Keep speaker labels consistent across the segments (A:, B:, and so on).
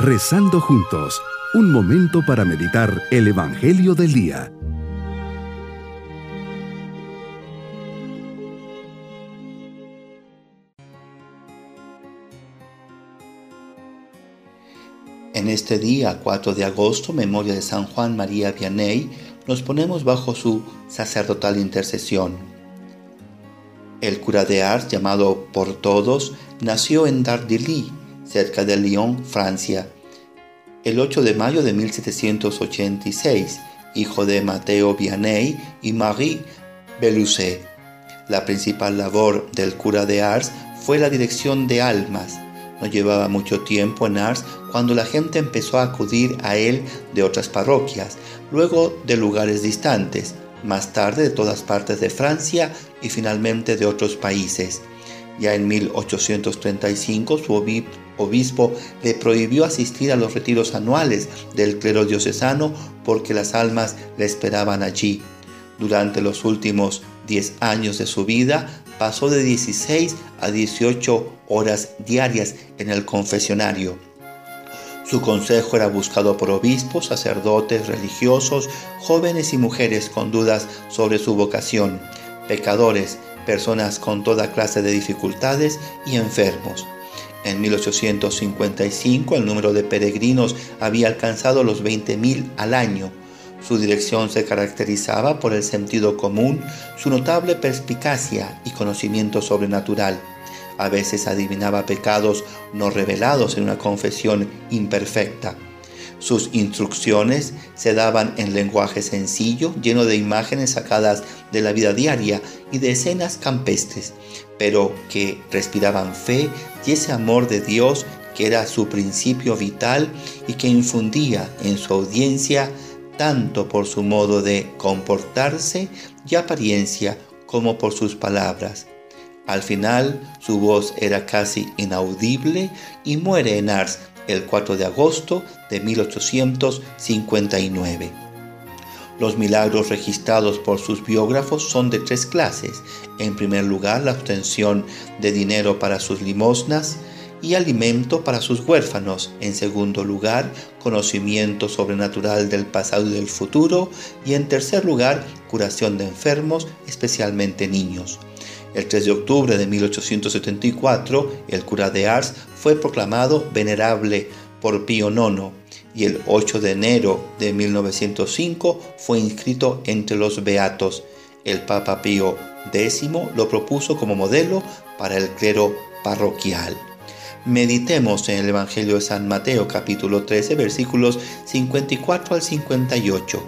A: Rezando juntos, un momento para meditar el Evangelio del Día.
B: En este día, 4 de agosto, memoria de San Juan María Vianney, nos ponemos bajo su sacerdotal intercesión. El cura de Ars, llamado por todos, nació en Dardilly, cerca de Lyon, Francia, el 8 de mayo de 1786, hijo de Mateo Vianney y Marie Belusset. La principal labor del cura de Ars fue la dirección de almas. No llevaba mucho tiempo en Ars cuando la gente empezó a acudir a él de otras parroquias, luego de lugares distantes, más tarde de todas partes de Francia y finalmente de otros países. Ya en 1835 su obispo le prohibió asistir a los retiros anuales del clero diocesano porque las almas le esperaban allí. Durante los últimos 10 años de su vida pasó de 16 a 18 horas diarias en el confesionario. Su consejo era buscado por obispos, sacerdotes, religiosos, jóvenes y mujeres con dudas sobre su vocación, pecadores, personas con toda clase de dificultades y enfermos. En 1855 el número de peregrinos había alcanzado los 20.000 al año. Su dirección se caracterizaba por el sentido común, su notable perspicacia y conocimiento sobrenatural. A veces adivinaba pecados no revelados en una confesión imperfecta. Sus instrucciones se daban en lenguaje sencillo, lleno de imágenes sacadas de la vida diaria y de escenas campestres, pero que respiraban fe y ese amor de Dios que era su principio vital y que infundía en su audiencia tanto por su modo de comportarse y apariencia como por sus palabras. Al final su voz era casi inaudible y muere en Ars el 4 de agosto de 1859. Los milagros registrados por sus biógrafos son de tres clases. En primer lugar, la obtención de dinero para sus limosnas y alimento para sus huérfanos. En segundo lugar, conocimiento sobrenatural del pasado y del futuro. Y en tercer lugar, curación de enfermos, especialmente niños. El 3 de octubre de 1874, el cura de Ars fue proclamado venerable por Pío IX y el 8 de enero de 1905 fue inscrito entre los beatos. El Papa Pío X lo propuso como modelo para el clero parroquial. Meditemos en el Evangelio de San Mateo capítulo 13 versículos 54 al 58.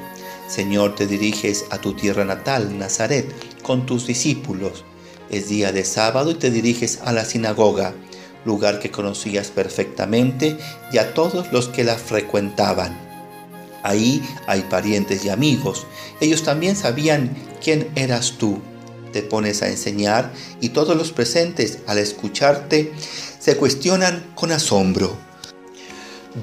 B: Señor, te diriges a tu tierra natal, Nazaret, con tus discípulos es día de sábado y te diriges a la sinagoga, lugar que conocías perfectamente y a todos los que la frecuentaban. Ahí hay parientes y amigos. Ellos también sabían quién eras tú. Te pones a enseñar y todos los presentes al escucharte se cuestionan con asombro.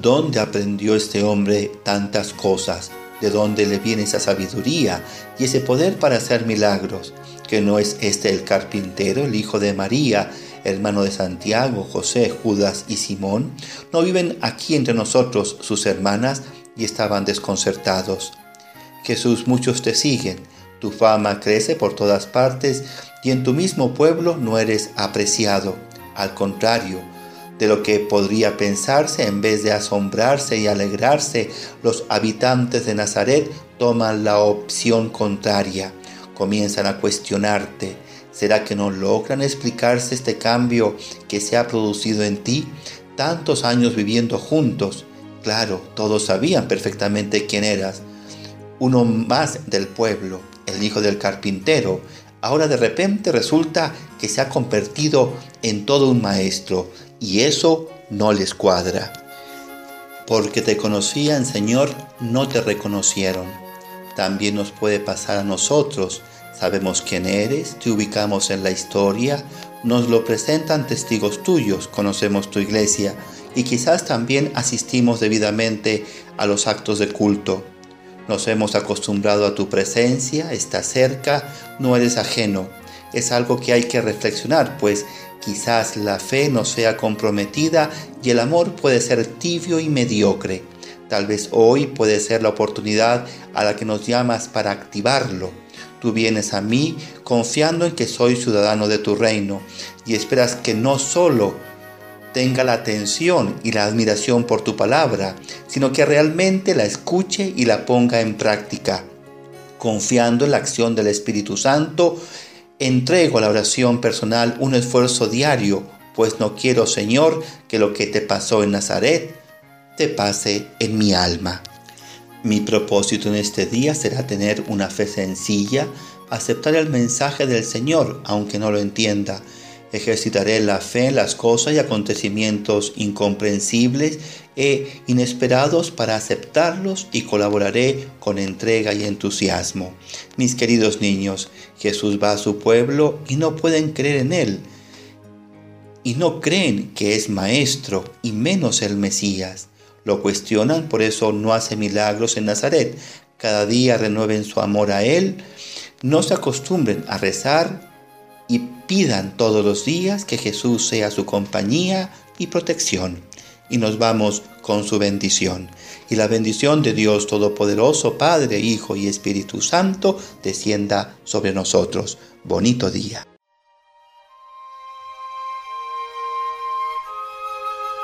B: ¿Dónde aprendió este hombre tantas cosas? ¿De dónde le viene esa sabiduría y ese poder para hacer milagros? Que no es este el carpintero, el hijo de María, hermano de Santiago, José, Judas y Simón, no viven aquí entre nosotros sus hermanas y estaban desconcertados. Jesús, muchos te siguen, tu fama crece por todas partes y en tu mismo pueblo no eres apreciado. Al contrario, de lo que podría pensarse, en vez de asombrarse y alegrarse, los habitantes de Nazaret toman la opción contraria comienzan a cuestionarte. ¿Será que no logran explicarse este cambio que se ha producido en ti? Tantos años viviendo juntos. Claro, todos sabían perfectamente quién eras. Uno más del pueblo, el hijo del carpintero. Ahora de repente resulta que se ha convertido en todo un maestro y eso no les cuadra. Porque te conocían, Señor, no te reconocieron también nos puede pasar a nosotros. Sabemos quién eres, te ubicamos en la historia, nos lo presentan testigos tuyos, conocemos tu iglesia y quizás también asistimos debidamente a los actos de culto. Nos hemos acostumbrado a tu presencia, estás cerca, no eres ajeno. Es algo que hay que reflexionar, pues Quizás la fe no sea comprometida y el amor puede ser tibio y mediocre. Tal vez hoy puede ser la oportunidad a la que nos llamas para activarlo. Tú vienes a mí confiando en que soy ciudadano de tu reino y esperas que no solo tenga la atención y la admiración por tu palabra, sino que realmente la escuche y la ponga en práctica. Confiando en la acción del Espíritu Santo, entrego a la oración personal un esfuerzo diario, pues no quiero, Señor, que lo que te pasó en Nazaret te pase en mi alma. Mi propósito en este día será tener una fe sencilla, aceptar el mensaje del Señor, aunque no lo entienda, Ejercitaré la fe en las cosas y acontecimientos incomprensibles e inesperados para aceptarlos y colaboraré con entrega y entusiasmo. Mis queridos niños, Jesús va a su pueblo y no pueden creer en Él. Y no creen que es Maestro y menos el Mesías. Lo cuestionan, por eso no hace milagros en Nazaret. Cada día renueven su amor a Él. No se acostumbren a rezar y pidan todos los días que Jesús sea su compañía y protección. Y nos vamos con su bendición. Y la bendición de Dios Todopoderoso, Padre, Hijo y Espíritu Santo, descienda sobre nosotros. Bonito día.